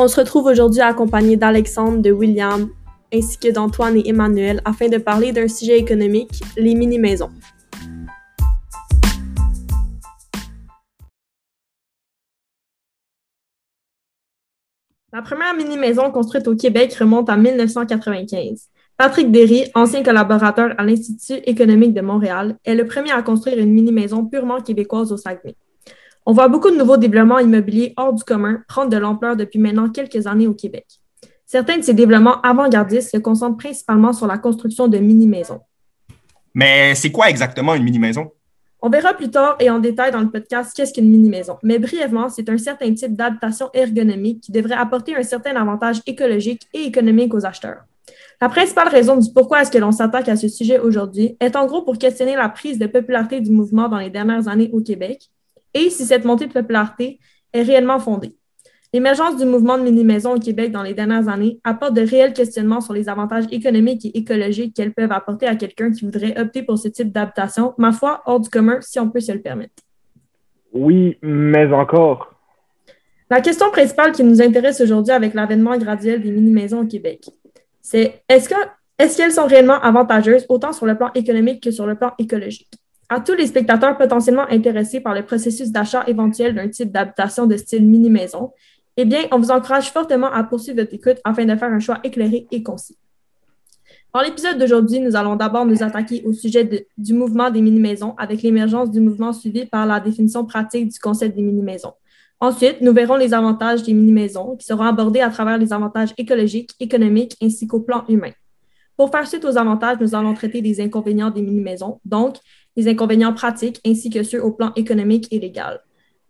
On se retrouve aujourd'hui accompagné d'Alexandre, de William, ainsi que d'Antoine et Emmanuel afin de parler d'un sujet économique, les mini-maisons. La première mini-maison construite au Québec remonte à 1995. Patrick Derry, ancien collaborateur à l'Institut économique de Montréal, est le premier à construire une mini-maison purement québécoise au Saguenay. On voit beaucoup de nouveaux développements immobiliers hors du commun prendre de l'ampleur depuis maintenant quelques années au Québec. Certains de ces développements avant-gardistes se concentrent principalement sur la construction de mini-maisons. Mais c'est quoi exactement une mini-maison? On verra plus tard et en détail dans le podcast qu'est-ce qu'une mini-maison. Mais brièvement, c'est un certain type d'adaptation ergonomique qui devrait apporter un certain avantage écologique et économique aux acheteurs. La principale raison du pourquoi est-ce que l'on s'attaque à ce sujet aujourd'hui est en gros pour questionner la prise de popularité du mouvement dans les dernières années au Québec et si cette montée de popularité est réellement fondée. L'émergence du mouvement de mini-maisons au Québec dans les dernières années apporte de réels questionnements sur les avantages économiques et écologiques qu'elles peuvent apporter à quelqu'un qui voudrait opter pour ce type d'adaptation, ma foi, hors du commun, si on peut se le permettre. Oui, mais encore. La question principale qui nous intéresse aujourd'hui avec l'avènement graduel des mini-maisons au Québec, c'est est-ce qu'elles sont réellement avantageuses autant sur le plan économique que sur le plan écologique? À tous les spectateurs potentiellement intéressés par le processus d'achat éventuel d'un type d'adaptation de style mini-maison, eh bien, on vous encourage fortement à poursuivre votre écoute afin de faire un choix éclairé et concis. Dans l'épisode d'aujourd'hui, nous allons d'abord nous attaquer au sujet du mouvement des mini-maisons avec l'émergence du mouvement suivi par la définition pratique du concept des mini-maisons. Ensuite, nous verrons les avantages des mini-maisons qui seront abordés à travers les avantages écologiques, économiques ainsi qu'au plan humain. Pour faire suite aux avantages, nous allons traiter des inconvénients des mini-maisons, donc les inconvénients pratiques ainsi que ceux au plan économique et légal.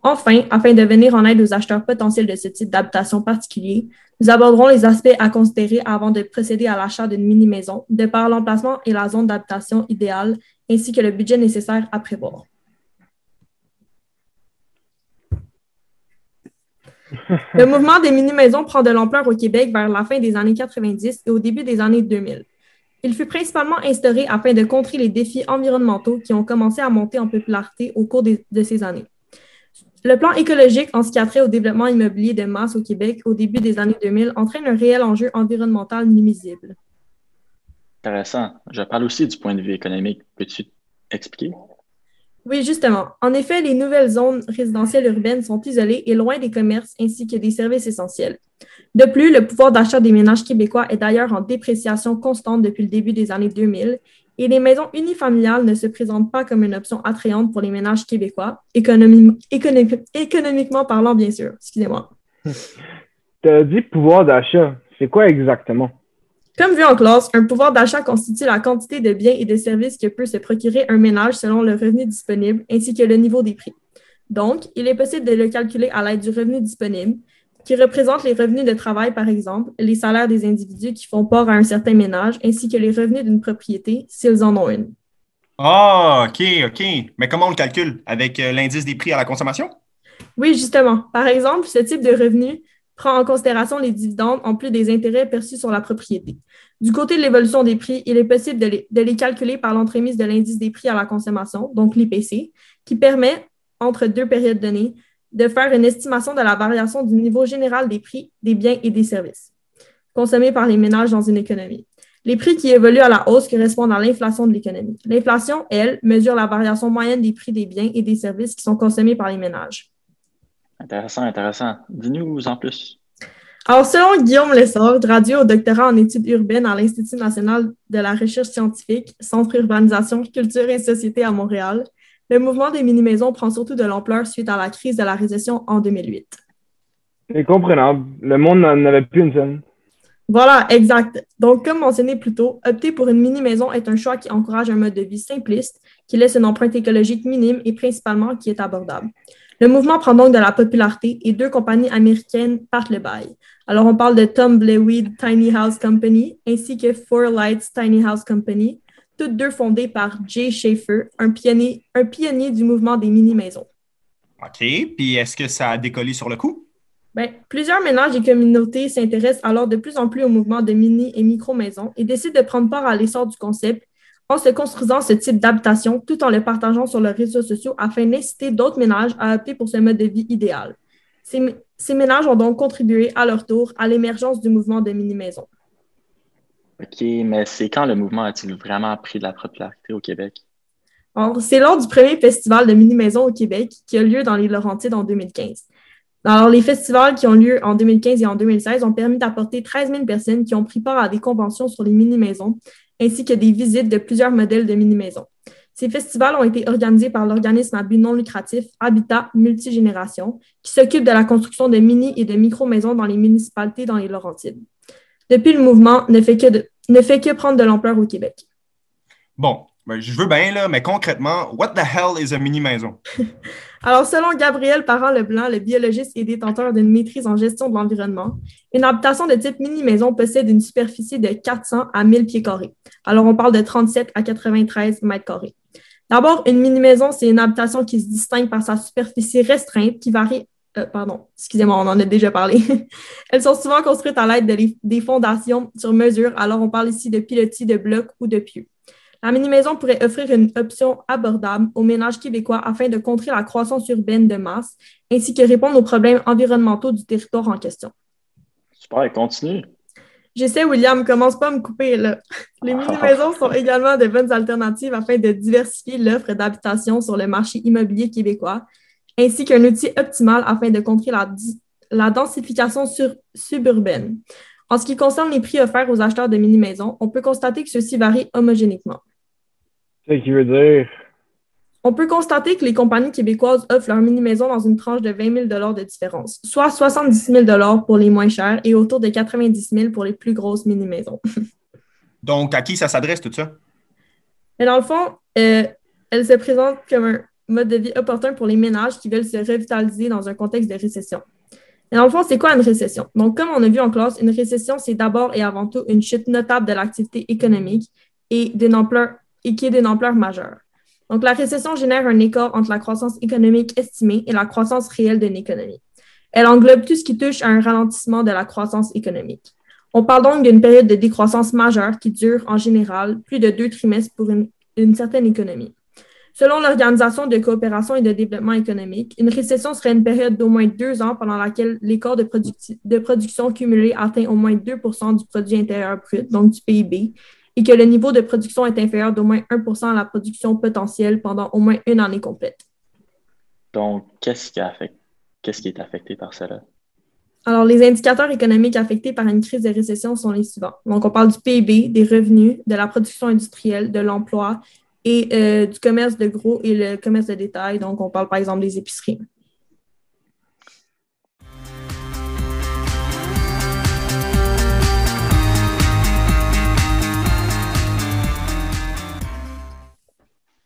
Enfin, afin de venir en aide aux acheteurs potentiels de ce type d'habitation particulier, nous aborderons les aspects à considérer avant de procéder à l'achat d'une mini-maison, de par l'emplacement et la zone d'habitation idéale, ainsi que le budget nécessaire à prévoir. Le mouvement des mini-maisons prend de l'ampleur au Québec vers la fin des années 90 et au début des années 2000. Il fut principalement instauré afin de contrer les défis environnementaux qui ont commencé à monter en popularité au cours de ces années. Le plan écologique en ce qui a trait au développement immobilier de masse au Québec au début des années 2000 entraîne un réel enjeu environnemental nuisible. Intéressant. Je parle aussi du point de vue économique. Peux-tu expliquer? Oui, justement. En effet, les nouvelles zones résidentielles urbaines sont isolées et loin des commerces ainsi que des services essentiels. De plus, le pouvoir d'achat des ménages québécois est d'ailleurs en dépréciation constante depuis le début des années 2000 et les maisons unifamiliales ne se présentent pas comme une option attrayante pour les ménages québécois, économiquement parlant, bien sûr. Excusez-moi. tu as dit pouvoir d'achat. C'est quoi exactement? Comme vu en classe, un pouvoir d'achat constitue la quantité de biens et de services que peut se procurer un ménage selon le revenu disponible ainsi que le niveau des prix. Donc, il est possible de le calculer à l'aide du revenu disponible, qui représente les revenus de travail, par exemple, les salaires des individus qui font part à un certain ménage, ainsi que les revenus d'une propriété, s'ils en ont une. Ah, OK, OK. Mais comment on le calcule? Avec euh, l'indice des prix à la consommation? Oui, justement. Par exemple, ce type de revenu prend en considération les dividendes en plus des intérêts perçus sur la propriété. Du côté de l'évolution des prix, il est possible de les, calculer par l'entremise de l'indice des prix à la consommation, donc l'IPC, qui permet, entre deux périodes données, de faire une estimation de la variation du niveau général des prix des biens et des services consommés par les ménages dans une économie. Les prix qui évoluent à la hausse correspondent à l'inflation de l'économie. L'inflation, elle, mesure la variation moyenne des prix des biens et des services qui sont consommés par les ménages. Intéressant, intéressant. Dis-nous en plus. Alors, selon Guillaume Lessard, radio au doctorat en études urbaines à l'Institut national de la recherche scientifique, Centre Urbanisation, Culture et Société à Montréal, le mouvement des mini-maisons prend surtout de l'ampleur suite à la crise de la récession en 2008. C'est comprenable. Le monde n'en avait plus une seule. Voilà, exact. Donc, comme mentionné plus tôt, opter pour une mini-maison est un choix qui encourage un mode de vie simpliste, qui laisse une empreinte écologique minime et principalement qui est abordable. Le mouvement prend donc de la popularité et deux compagnies américaines partent le bail. Alors, on parle de Tom Bleweed Tiny House Company ainsi que Four Lights Tiny House Company, toutes deux fondées par Jay Schaefer, un pionnier, un pionnier du mouvement des mini-maisons. OK. Puis, est-ce que ça a décollé sur le coup? Bien, plusieurs ménages et communautés s'intéressent alors de plus en plus au mouvement de mini et micro-maisons et décident de prendre part à l'essor du concept en se construisant ce type d'habitation tout en le partageant sur leurs réseaux sociaux afin d'inciter d'autres ménages à opter pour ce mode de vie idéal. Ces, Ces ménages ont donc contribué à leur tour à l'émergence du mouvement de mini-maisons. OK, mais c'est quand le mouvement a-t-il vraiment pris de la popularité au Québec? c'est lors du premier festival de mini-maisons au Québec qui a lieu dans les Laurentides en 2015. Alors, les festivals qui ont lieu en 2015 et en 2016 ont permis d'apporter 13 000 personnes qui ont pris part à des conventions sur les mini-maisons, ainsi que des visites de plusieurs modèles de mini-maisons. Ces festivals ont été organisés par l'organisme à but non lucratif Habitat Multigénération, qui s'occupe de la construction de mini et de micro-maisons dans les municipalités dans les Laurentides. Depuis, le mouvement ne fait que, ne fait que prendre de l'ampleur au Québec. Bon, ben, je veux bien, là, mais concrètement, what the hell is a mini-maison? Alors, selon Gabriel Parent-Leblanc, le biologiste et détenteur d'une maîtrise en gestion de l'environnement, une habitation de type mini-maison possède une superficie de 400 à 1000 pieds carrés. Alors, on parle de 37 à 93 mètres carrés. D'abord, une mini-maison, c'est une habitation qui se distingue par sa superficie restreinte qui varie euh, pardon, excusez-moi, on en a déjà parlé. Elles sont souvent construites à l'aide de des fondations sur mesure, alors on parle ici de pilotis, de blocs ou de pieux. La mini-maison pourrait offrir une option abordable aux ménages québécois afin de contrer la croissance urbaine de masse, ainsi que répondre aux problèmes environnementaux du territoire en question. Super, continue. J'essaie, William, commence pas à me couper là. Les mini-maisons sont également de bonnes alternatives afin de diversifier l'offre d'habitation sur le marché immobilier québécois, ainsi qu'un outil optimal afin de contrer la, la densification suburbaine. En ce qui concerne les prix offerts aux acheteurs de mini-maisons, on peut constater que ceux-ci varient homogénéquement. C'est ce qui veut dire. On peut constater que les compagnies québécoises offrent leurs mini-maisons dans une tranche de 20 000 de différence, soit 70 000 pour les moins chères et autour de 90 000 pour les plus grosses mini-maisons. Donc, à qui ça s'adresse tout ça? Mais dans le fond, euh, elle se présente comme un mode de vie opportun pour les ménages qui veulent se revitaliser dans un contexte de récession. Et dans le fond, c'est quoi une récession? Donc, comme on a vu en classe, une récession, c'est d'abord et avant tout une chute notable de l'activité économique et, ampleur, et qui est d'une ampleur majeure. Donc, la récession génère un écart entre la croissance économique estimée et la croissance réelle d'une économie. Elle englobe tout ce qui touche à un ralentissement de la croissance économique. On parle donc d'une période de décroissance majeure qui dure en général plus de deux trimestres pour une certaine économie. Selon l'Organisation de coopération et de développement économique, une récession serait une période d'au moins deux ans pendant laquelle l'écart de, production cumulé atteint au moins 2% du produit intérieur brut, donc du PIB, et que le niveau de production est inférieur d'au moins 1% à la production potentielle pendant au moins une année complète. Donc, qu'est-ce qui, qu'est-ce qui est affecté par cela? Alors, les indicateurs économiques affectés par une crise de récession sont les suivants. Donc, on parle du PIB, des revenus, de la production industrielle, de l'emploi, et euh, du commerce de gros et le commerce de détail. Donc, on parle par exemple des épiceries.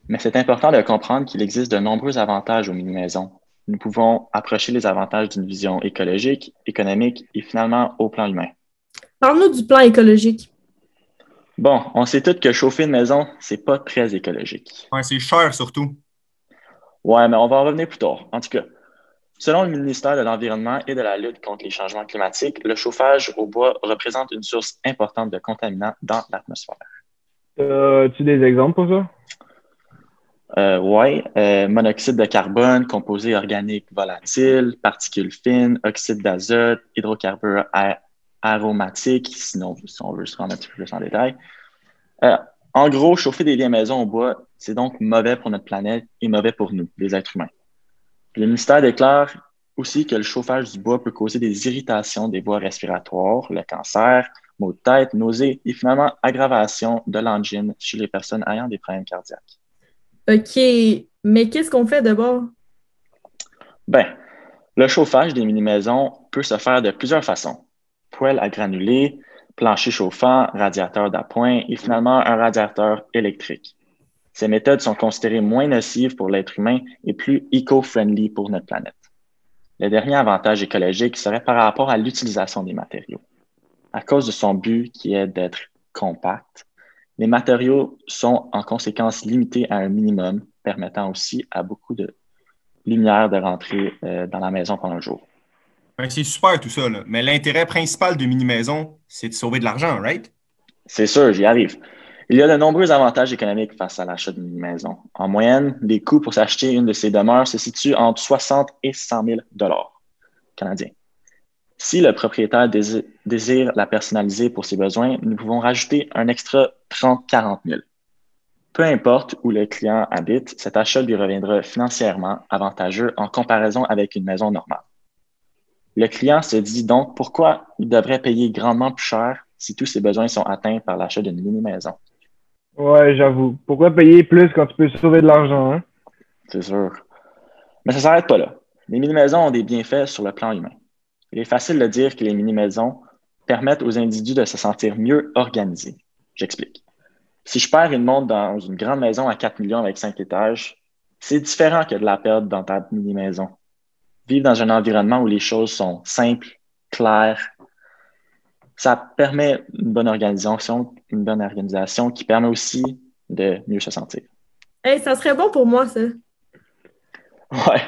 Mais c'est important de comprendre qu'il existe de nombreux avantages aux mini-maisons. Nous pouvons approcher les avantages d'une vision écologique, économique et finalement au plan humain. Parle-nous du plan écologique. Bon, on sait tous que chauffer une maison, c'est pas très écologique. Ouais, c'est cher surtout. Ouais, mais on va en revenir plus tard. En tout cas, selon le ministère de l'Environnement et de la lutte contre les changements climatiques, le chauffage au bois représente une source importante de contaminants dans l'atmosphère. As-tu des exemples pour ça? Euh, oui, euh, monoxyde de carbone, composés organiques volatiles, particules fines, oxyde d'azote, hydrocarbures aromatique, sinon, si on veut se rendre un petit peu plus en détail. Euh, en gros, chauffer des vieilles maisons au bois, c'est donc mauvais pour notre planète et mauvais pour nous, les êtres humains. Le ministère déclare aussi que le chauffage du bois peut causer des irritations des voies respiratoires, le cancer, maux de tête, nausées et finalement aggravation de l'angine chez les personnes ayant des problèmes cardiaques. OK, mais qu'est-ce qu'on fait d'abord? Ben, le chauffage des mini-maisons peut se faire de plusieurs façons poêle à granulés, plancher chauffant, radiateur d'appoint et finalement un radiateur électrique. Ces méthodes sont considérées moins nocives pour l'être humain et plus éco-friendly pour notre planète. Le dernier avantage écologique serait par rapport à l'utilisation des matériaux. À cause de son but qui est d'être compact, les matériaux sont en conséquence limités à un minimum, permettant aussi à beaucoup de lumière de rentrer euh, dans la maison pendant le jour. C'est super tout ça, mais l'intérêt principal de mini-maison, c'est de sauver de l'argent, right? C'est sûr, j'y arrive. Il y a de nombreux avantages économiques face à l'achat d'une mini-maison. En moyenne, les coûts pour s'acheter une de ces demeures se situent entre 60 et 100 000 canadiens. Si le propriétaire dési- désire la personnaliser pour ses besoins, nous pouvons rajouter un extra 30-40 000. Peu importe où le client habite, cet achat lui reviendra financièrement avantageux en comparaison avec une maison normale. Le client se dit donc pourquoi il devrait payer grandement plus cher si tous ses besoins sont atteints par l'achat d'une mini-maison? Ouais, j'avoue. Pourquoi payer plus quand tu peux sauver de l'argent, hein? C'est sûr. Mais ça ne s'arrête pas là. Les mini-maisons ont des bienfaits sur le plan humain. Il est facile de dire que les mini-maisons permettent aux individus de se sentir mieux organisés. J'explique. Si je perds une montre dans une grande maison à 4 millions avec 5 étages, c'est différent que de la perdre dans ta mini-maison. Vivre dans un environnement où les choses sont simples, claires, ça permet une bonne organisation, une bonne organisation qui permet aussi de mieux se sentir. Hey, ça serait bon pour moi, ça. Ouais.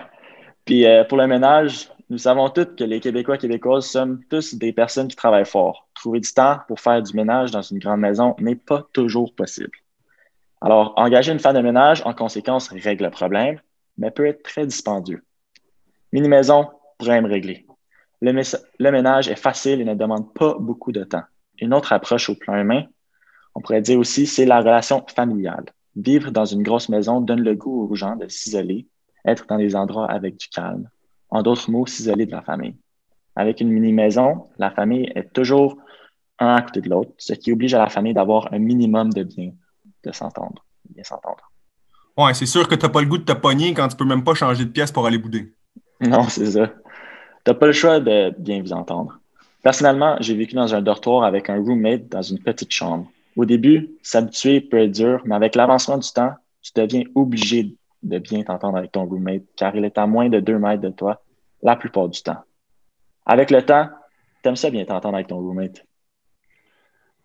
Puis euh, pour le ménage, nous savons tous que les Québécois et Québécoises sommes tous des personnes qui travaillent fort. Trouver du temps pour faire du ménage dans une grande maison n'est pas toujours possible. Alors, engager une femme de ménage, en conséquence, règle le problème, mais peut être très dispendieux. Mini-maison pourrait me régler. Le, le ménage est facile et ne demande pas beaucoup de temps. Une autre approche au plan humain, on pourrait dire aussi, c'est la relation familiale. Vivre dans une grosse maison donne le goût aux gens de s'isoler, être dans des endroits avec du calme. En d'autres mots, s'isoler de la famille. Avec une mini-maison, la famille est toujours un à côté de l'autre, ce qui oblige à la famille d'avoir un minimum de bien, de s'entendre, bien s'entendre. Ouais, c'est sûr que t'as pas le goût de te pogner quand tu peux même pas changer de pièce pour aller bouder. Non, c'est ça. T'as pas le choix de bien vous entendre. Personnellement, j'ai vécu dans un dortoir avec un roommate dans une petite chambre. Au début, s'habituer peut être dur, mais avec l'avancement du temps, tu deviens obligé de bien t'entendre avec ton roommate car il est à moins de deux mètres de toi la plupart du temps. Avec le temps, t'aimes ça bien t'entendre avec ton roommate.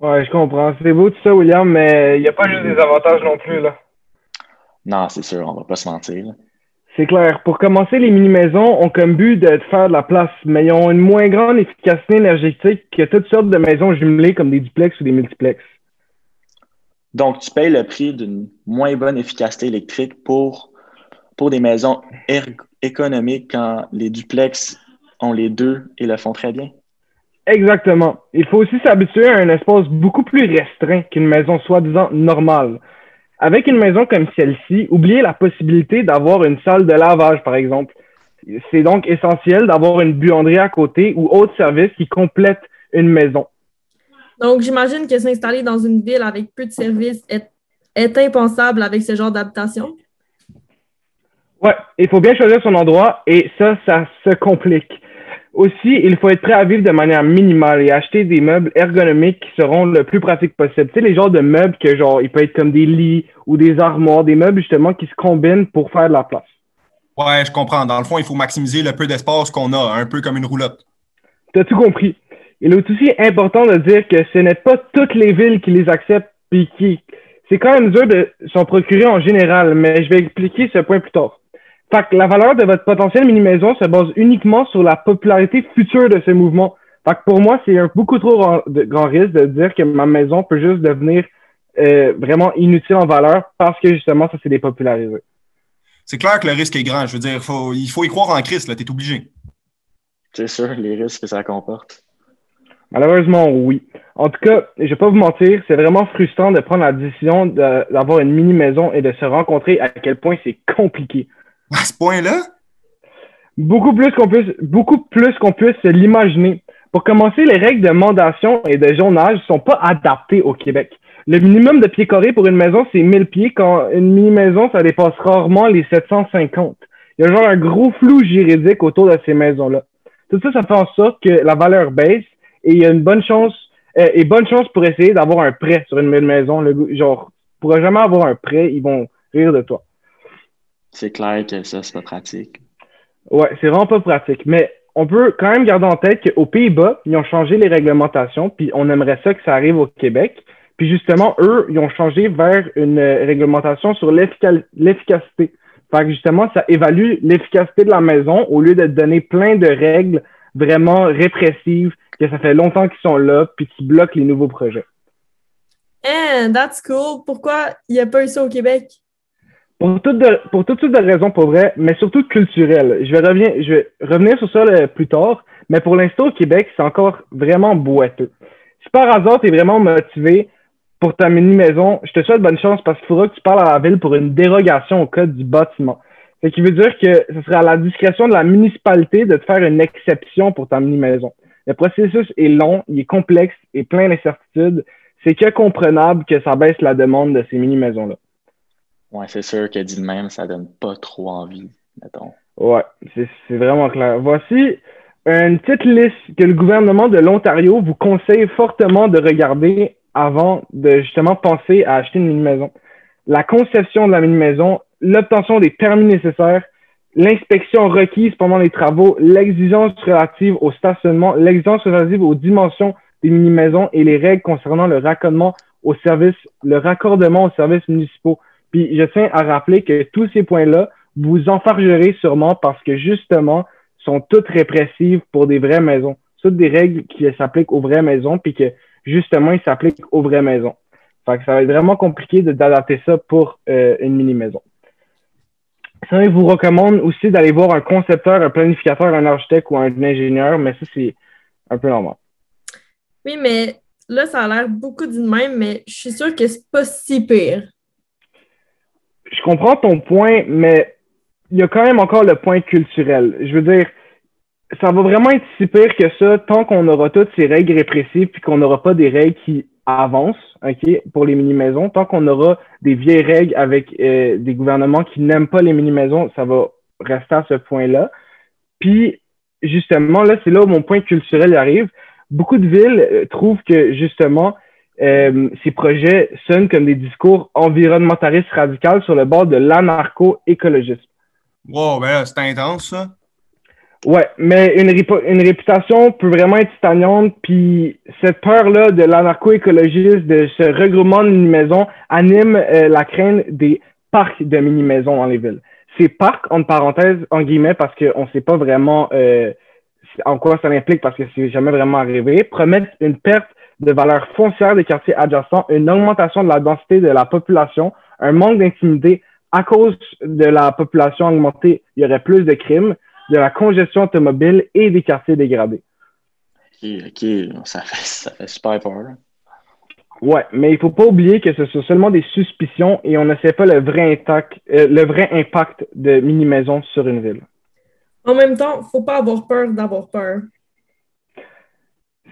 Ouais, je comprends. C'est beau tout ça, William, mais il n'y a pas juste des avantages non plus, là. Non, c'est sûr, on va pas se mentir. là. C'est clair. Pour commencer, les mini-maisons ont comme but de faire de la place, mais ils ont une moins grande efficacité énergétique que toutes sortes de maisons jumelées comme des duplex ou des multiplex. Donc, tu payes le prix d'une moins bonne efficacité électrique pour, pour des maisons erg- économiques quand les duplex ont les deux et le font très bien? Exactement. Il faut aussi s'habituer à un espace beaucoup plus restreint qu'une maison soi-disant normale. Avec une maison comme celle-ci, oubliez la possibilité d'avoir une salle de lavage, par exemple. C'est donc essentiel d'avoir une buanderie à côté ou autre service qui complète une maison. Donc, j'imagine que s'installer dans une ville avec peu de services est, est impensable avec ce genre d'habitation? Ouais, il faut bien choisir son endroit et ça, ça se complique. Aussi, il faut être prêt à vivre de manière minimale et acheter des meubles ergonomiques qui seront le plus pratiques possible. Tu sais, les genres de meubles que genre, il peut être comme des lits ou des armoires, des meubles justement qui se combinent pour faire de la place. Ouais, je comprends. Dans le fond, il faut maximiser le peu d'espace qu'on a, un peu comme une roulotte. T'as tout compris. Il est aussi important de dire que ce n'est pas toutes les villes qui les acceptent puis qui. C'est quand même dur de s'en procurer en général, mais je vais expliquer ce point plus tard. Fait que la valeur de votre potentiel mini-maison se base uniquement sur la popularité future de ce mouvement. Fait que pour moi, c'est un beaucoup trop grand, risque de dire que ma maison peut juste devenir euh, vraiment inutile en valeur parce que justement, ça s'est dépopularisé. C'est clair que le risque est grand. Je veux dire, faut, il faut y croire en Christ, là. T'es obligé. C'est sûr, les risques que ça comporte. Malheureusement, oui. En tout cas, je vais pas vous mentir, c'est vraiment frustrant de prendre la décision d'avoir une mini-maison et de se rencontrer à quel point c'est compliqué. À ce point-là? Beaucoup plus qu'on puisse, beaucoup plus qu'on puisse se l'imaginer. Pour commencer, les règles de mandation et de jonage sont pas adaptées au Québec. Le minimum de pieds carrés pour une maison, c'est 1000 pieds, quand une mini-maison, ça dépasse rarement les 750. Il y a genre un gros flou juridique autour de ces maisons-là. Tout ça, ça fait en sorte que la valeur baisse et il y a une bonne chance, euh, et bonne chance pour essayer d'avoir un prêt sur une maison. Le, genre, tu jamais avoir un prêt, ils vont rire de toi. C'est clair que ça, c'est pas pratique. Ouais, c'est vraiment pas pratique. Mais on peut quand même garder en tête qu'aux Pays-Bas, ils ont changé les réglementations, puis on aimerait ça que ça arrive au Québec. Puis justement, eux, ils ont changé vers une euh, réglementation sur l'effica- l'efficacité. Fait que justement, ça évalue l'efficacité de la maison au lieu de donner plein de règles vraiment répressives, que ça fait longtemps qu'ils sont là, puis qui bloquent les nouveaux projets. Eh, that's cool. Pourquoi il n'y a pas eu ça au Québec? Pour toutes, de- pour toutes sortes de raisons, pour vrai, mais surtout culturelles. Je vais, revenir, je vais revenir sur ça là, plus tard, Mais pour l'instant, au Québec, c'est encore vraiment boiteux. Si par hasard, tu es vraiment motivé pour ta mini-maison, je te souhaite bonne chance parce qu'il faudra que tu parles à la ville pour une dérogation au code du bâtiment. Ce qui veut dire que ce sera à la discrétion de la municipalité de te faire une exception pour ta mini-maison. Le processus est long, il est complexe et plein d'incertitudes. C'est que comprenable que ça baisse la demande de ces mini-maisons-là. Ouais, c'est sûr que dit de même, ça donne pas trop envie, mettons. Ouais, c'est vraiment clair. Voici une petite liste que le gouvernement de l'Ontario vous conseille fortement de regarder avant de justement penser à acheter une mini-maison. La conception de la mini-maison, l'obtention des permis nécessaires, l'inspection requise pendant les travaux, l'exigence relative au stationnement, l'exigence relative aux dimensions des mini-maisons et les règles concernant le raccordement au service, le raccordement aux services municipaux. Puis je tiens à rappeler que tous ces points-là, vous enfargerez sûrement parce que justement, sont toutes répressives pour des vraies maisons. Toutes des règles qui s'appliquent aux vraies maisons, puis que justement, ils s'appliquent aux vraies maisons. Fait que ça va être vraiment compliqué d'adapter ça pour euh, une mini-maison. Ça, je vous recommande aussi d'aller voir un concepteur, un planificateur, un architecte ou un ingénieur, mais ça, c'est un peu normal. Oui, mais là, ça a l'air beaucoup d'une même, mais je suis sûre que c'est pas si pire. Je comprends ton point, mais il y a quand même encore le point culturel. Je veux dire, ça va vraiment être si pire que ça tant qu'on aura toutes ces règles répressives puis qu'on n'aura pas des règles qui avancent, OK, pour les mini-maisons. Tant qu'on aura des vieilles règles avec euh, des gouvernements qui n'aiment pas les mini-maisons, ça va rester à ce point-là. Puis, justement, là, c'est là où mon point culturel arrive. Beaucoup de villes euh, trouvent que, justement, euh, ces projets sonnent comme des discours environnementalistes radicaux sur le bord de l'anarcho-écologisme. Wow, ben c'est intense, ça. Ouais, mais une, une réputation peut vraiment être stagnante, puis cette peur-là de l'anarcho-écologiste, de ce regroupement de mini-maisons, anime euh, la crainte des parcs de mini-maisons dans les villes. Ces parcs, entre parenthèses, en guillemets, parce qu'on ne sait pas vraiment euh, en quoi ça implique, parce que c'est jamais vraiment arrivé, promettent une perte de valeur foncière des quartiers adjacents, une augmentation de la densité de la population, un manque d'intimité. À cause de la population augmentée, il y aurait plus de crimes de la congestion automobile et des quartiers dégradés. OK, OK, ça fait, ça fait super peur. Ouais, mais il faut pas oublier que ce sont seulement des suspicions et on ne sait pas le vrai, impact, euh, le vrai impact de mini-maisons sur une ville. En même temps, faut pas avoir peur d'avoir peur.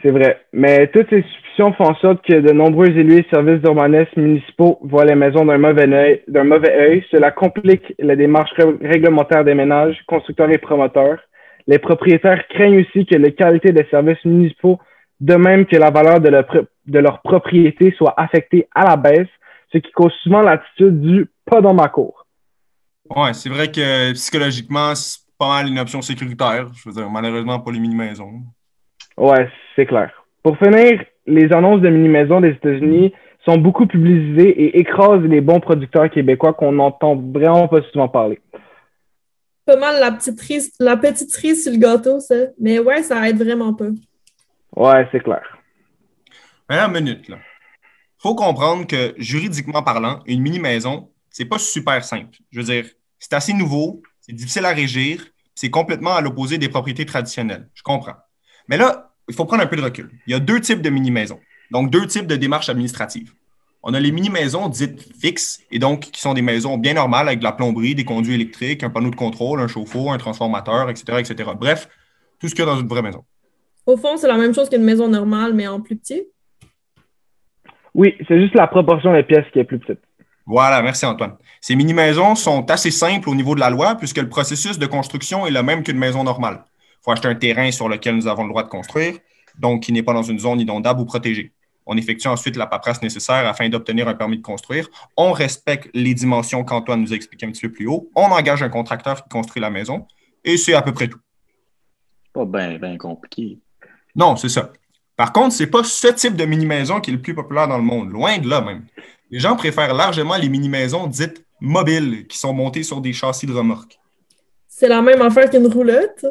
C'est vrai. Mais toutes ces suspicions font en sorte que de nombreux élus et services d'urbanisme municipaux voient les maisons d'un mauvais œil. D'un mauvais œil. Cela complique la démarche réglementaire des ménages, constructeurs et promoteurs. Les propriétaires craignent aussi que la qualité des services municipaux, de même que la valeur de, leur, de leur propriété, soit affectée à la baisse, ce qui cause souvent l'attitude du pas dans ma cour. Ouais, c'est vrai que psychologiquement, c'est pas mal une option sécuritaire. Je veux dire, malheureusement, pas les mini-maisons. Ouais, c'est clair. Pour finir, les annonces de mini-maisons des États-Unis sont beaucoup publicisées et écrasent les bons producteurs québécois qu'on n'entend vraiment pas souvent parler. Pas mal la petite cerise, la petite cerise sur le gâteau, ça. Mais ouais, ça aide vraiment peu. Ouais, c'est clair. une minute, là. Faut comprendre que, juridiquement parlant, une mini-maison, c'est pas super simple. Je veux dire, c'est assez nouveau, c'est difficile à régir, c'est complètement à l'opposé des propriétés traditionnelles. Je comprends. Mais là, il faut prendre un peu de recul. Il y a deux types de mini-maisons, donc deux types de démarches administratives. On a les mini-maisons dites fixes, et donc qui sont des maisons bien normales avec de la plomberie, des conduits électriques, un panneau de contrôle, un chauffe-eau, un transformateur, etc., etc. Bref, tout ce qu'il y a dans une vraie maison. Au fond, c'est la même chose qu'une maison normale, mais en plus petit? Oui, c'est juste la proportion des pièces qui est plus petite. Voilà, merci Antoine. Ces mini-maisons sont assez simples au niveau de la loi puisque le processus de construction est le même qu'une maison normale faut acheter un terrain sur lequel nous avons le droit de construire, donc qui n'est pas dans une zone inondable ou protégée. On effectue ensuite la paperasse nécessaire afin d'obtenir un permis de construire. On respecte les dimensions qu'Antoine nous a expliquées un petit peu plus haut. On engage un contracteur qui construit la maison et c'est à peu près tout. Pas bien compliqué. Non, c'est ça. Par contre, ce n'est pas ce type de mini-maison qui est le plus populaire dans le monde, loin de là même. Les gens préfèrent largement les mini-maisons dites mobiles qui sont montées sur des châssis de remorque. C'est la même affaire qu'une roulotte?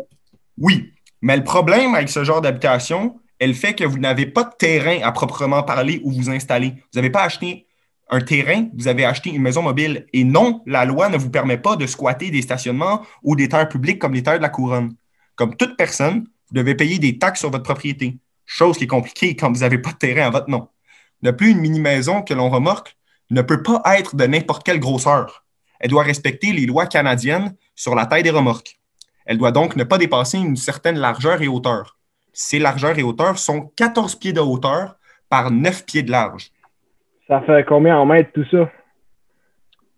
Oui, mais le problème avec ce genre d'habitation elle fait que vous n'avez pas de terrain à proprement parler où vous installer. Vous n'avez pas acheté un terrain, vous avez acheté une maison mobile. Et non, la loi ne vous permet pas de squatter des stationnements ou des terres publiques comme les terres de la couronne. Comme toute personne, Vous devez payer des taxes sur votre propriété, chose qui est compliquée quand vous n'avez pas de terrain à votre nom. De plus, une mini-maison que l'on remorque ne peut pas être de n'importe quelle grosseur. Elle doit respecter les lois canadiennes sur la taille des remorques. Elle doit donc ne pas dépasser une certaine largeur et hauteur. Ces largeurs et hauteurs sont 14 pieds de hauteur par 9 pieds de large. Ça fait combien en mètres tout ça?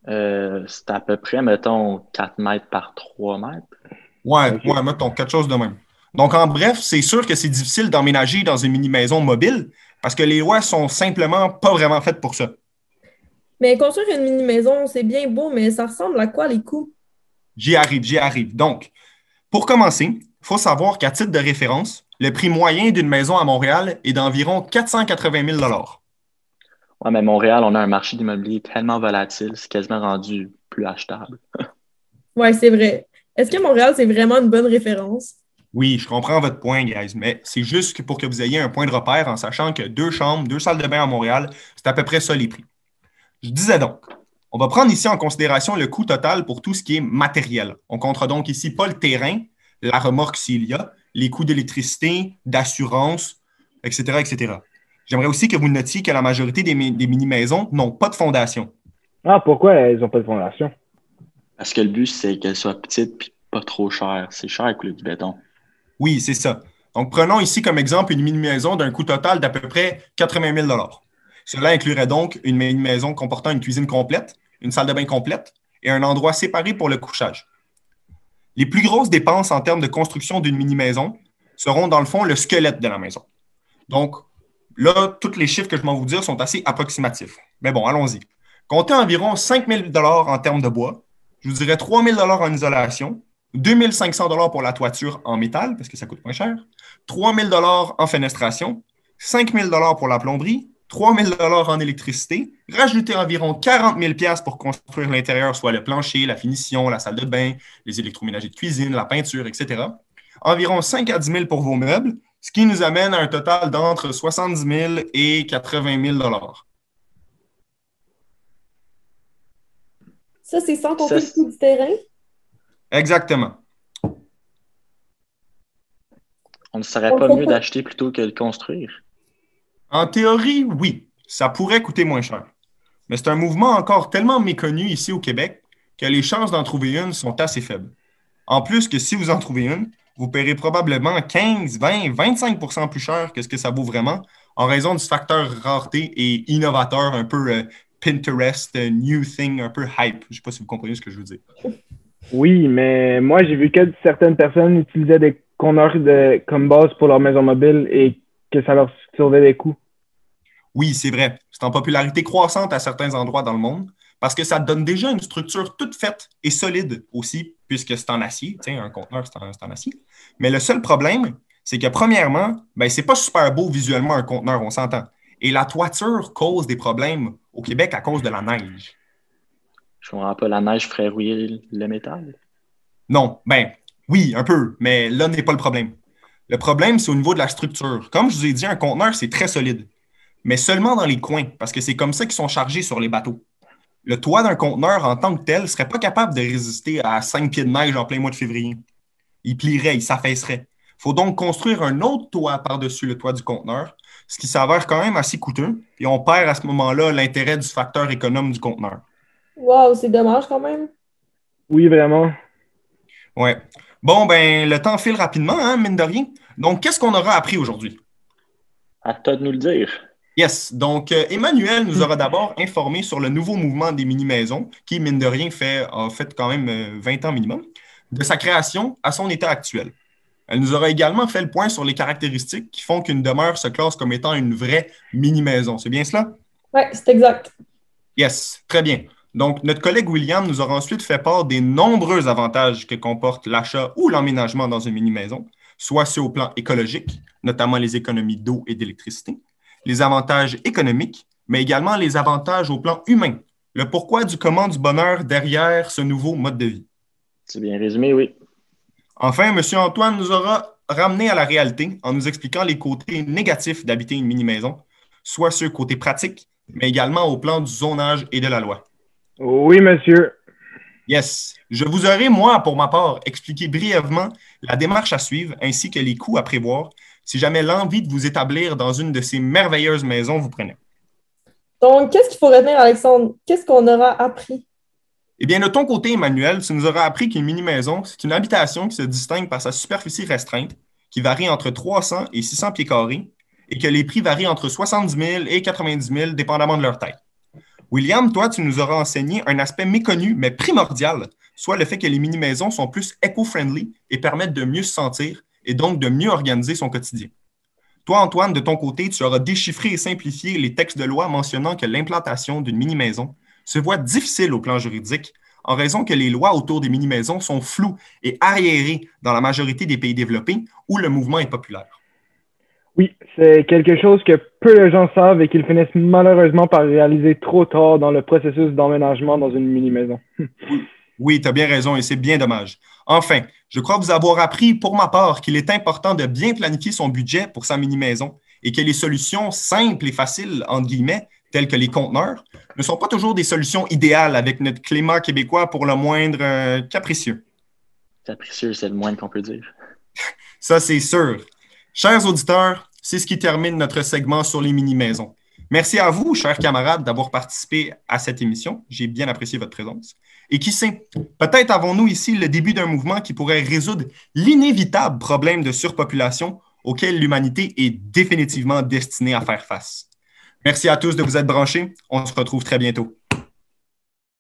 Euh, c'est à peu près, mettons, 4 mètres par 3 mètres. Ouais, ouais, mettons quelque chose de même. Donc, en bref, c'est sûr que c'est difficile d'emménager dans une mini-maison mobile parce que les lois sont simplement pas vraiment faites pour ça. Mais construire une mini-maison, c'est bien beau, mais ça ressemble à quoi les coûts? J'y arrive, j'y arrive. Donc, pour commencer, il faut savoir qu'à titre de référence, le prix moyen d'une maison à Montréal est d'environ 480 000 Ouais, mais Montréal, on a un marché d'immobilier tellement volatile, c'est quasiment rendu plus achetable. Ouais, c'est vrai. Est-ce que Montréal, c'est vraiment une bonne référence? Oui, je comprends votre point, guys, mais c'est juste que pour que vous ayez un point de repère en sachant que deux chambres, deux salles de bain à Montréal, c'est à peu près ça les prix. Je disais donc, on va prendre ici en considération le coût total pour tout ce qui est matériel. On comptera donc ici pas le terrain, la remorque s'il y a, les coûts d'électricité, d'assurance, etc., etc. J'aimerais aussi que vous notiez que la majorité des, mi- des mini-maisons n'ont pas de fondation. Ah, pourquoi elles n'ont pas de fondation? Parce que le but, c'est qu'elle soit petite puis pas trop chère. C'est cher à couler du béton. Oui, c'est ça. Donc, prenons ici comme exemple une mini-maison d'un coût total d'à peu près 80 000 Cela inclurait donc une mini-maison comportant une cuisine complète, une salle de bain complète et un endroit séparé pour le couchage. Les plus grosses dépenses en termes de construction d'une mini-maison seront dans le fond le squelette de la maison. Donc, là, tous les chiffres que je vais vous dire sont assez approximatifs. Mais bon, allons-y. Comptez environ 5 000 en termes de bois. Je vous dirais 3 000 en isolation, 2 500 pour la toiture en métal, parce que ça coûte moins cher, 3 000 en fenestration, 5 000 pour la plomberie, 3 000 en électricité, rajoutez environ 40 000 pour construire l'intérieur, soit le plancher, la finition, la salle de bain, les électroménagers de cuisine, la peinture, etc. Environ 5 à 10 000 pour vos meubles, ce qui nous amène à un total d'entre 70 000 et 80 000 Ça, c'est sans compter le coût du terrain? Exactement. On ne serait pas mieux d'acheter plutôt que de construire. En théorie, oui, ça pourrait coûter moins cher. Mais c'est un mouvement encore tellement méconnu ici au Québec que les chances d'en trouver une sont assez faibles. En plus que si vous en trouvez une, vous paierez probablement 15, 20, 25% plus cher que ce que ça vaut vraiment en raison du facteur rareté et innovateur un peu euh, Pinterest, euh, new thing, un peu hype. Je ne sais pas si vous comprenez ce que je veux dire. Oui, mais moi, j'ai vu que certaines personnes utilisaient des conteneurs de, comme base pour leur maison mobile et que ça leur sauvait des coûts. Oui, c'est vrai. C'est en popularité croissante à certains endroits dans le monde parce que ça donne déjà une structure toute faite et solide aussi, puisque c'est en acier. Tu sais, un conteneur, c'est en, c'est en acier. Mais le seul problème, c'est que premièrement, ben, c'est pas super beau visuellement un conteneur, on s'entend. Et la toiture cause des problèmes au Québec à cause de la neige. Je comprends pas, la neige ferait rouiller le métal? Non, ben oui, un peu, mais là n'est pas le problème. Le problème, c'est au niveau de la structure. Comme je vous ai dit, un conteneur, c'est très solide, mais seulement dans les coins, parce que c'est comme ça qu'ils sont chargés sur les bateaux. Le toit d'un conteneur en tant que tel ne serait pas capable de résister à 5 pieds de neige en plein mois de février. Il plierait, il s'affaisserait. Il faut donc construire un autre toit par-dessus le toit du conteneur, ce qui s'avère quand même assez coûteux, et on perd à ce moment-là l'intérêt du facteur économe du conteneur. Wow, c'est dommage quand même. Oui, vraiment. Ouais. Bon, ben, le temps file rapidement, hein, mine de rien. Donc, qu'est-ce qu'on aura appris aujourd'hui? À toi de nous le dire. Yes. Donc, euh, Emmanuel nous aura d'abord informé sur le nouveau mouvement des mini-maisons, qui, mine de rien, fait, a fait quand même euh, 20 ans minimum, de sa création à son état actuel. Elle nous aura également fait le point sur les caractéristiques qui font qu'une demeure se classe comme étant une vraie mini-maison. C'est bien cela? Ouais, c'est exact. Yes, très bien. Donc, notre collègue William nous aura ensuite fait part des nombreux avantages que comporte l'achat ou l'emménagement dans une mini-maison, soit ceux au plan écologique, notamment les économies d'eau et d'électricité, les avantages économiques, mais également les avantages au plan humain, le pourquoi du comment du bonheur derrière ce nouveau mode de vie. C'est bien résumé, oui. Enfin, M. Antoine nous aura ramené à la réalité en nous expliquant les côtés négatifs d'habiter une mini-maison, soit ceux côté pratique, mais également au plan du zonage et de la loi. Oui, monsieur. Yes. Je vous aurai, moi, pour ma part, expliqué brièvement la démarche à suivre ainsi que les coûts à prévoir si jamais l'envie de vous établir dans une de ces merveilleuses maisons vous prenait. Donc, qu'est-ce qu'il faut retenir, Alexandre? Qu'est-ce qu'on aura appris? Eh bien, de ton côté, Emmanuel, tu nous auras appris qu'une mini-maison, c'est une habitation qui se distingue par sa superficie restreinte, qui varie entre 300 et 600 pieds carrés, et que les prix varient entre 70 000 et 90 000, dépendamment de leur taille. William, toi, tu nous auras enseigné un aspect méconnu, mais primordial, soit le fait que les mini-maisons sont plus éco-friendly et permettent de mieux se sentir et donc de mieux organiser son quotidien. Toi, Antoine, de ton côté, tu auras déchiffré et simplifié les textes de loi mentionnant que l'implantation d'une mini-maison se voit difficile au plan juridique en raison que les lois autour des mini-maisons sont floues et arriérées dans la majorité des pays développés où le mouvement est populaire. Oui, c'est quelque chose que peu de gens savent et qu'ils finissent malheureusement par réaliser trop tard dans le processus d'emménagement dans une mini-maison. Oui, tu as bien raison et c'est bien dommage. Enfin, je crois vous avoir appris pour ma part qu'il est important de bien planifier son budget pour sa mini-maison et que les solutions simples et faciles, entre guillemets, telles que les conteneurs, ne sont pas toujours des solutions idéales avec notre climat québécois pour le moindre euh, capricieux. Capricieux, c'est le moindre qu'on peut dire. Ça, c'est sûr. Chers auditeurs, c'est ce qui termine notre segment sur les mini-maisons. Merci à vous, chers camarades, d'avoir participé à cette émission. J'ai bien apprécié votre présence. Et qui sait, peut-être avons-nous ici le début d'un mouvement qui pourrait résoudre l'inévitable problème de surpopulation auquel l'humanité est définitivement destinée à faire face. Merci à tous de vous être branchés. On se retrouve très bientôt.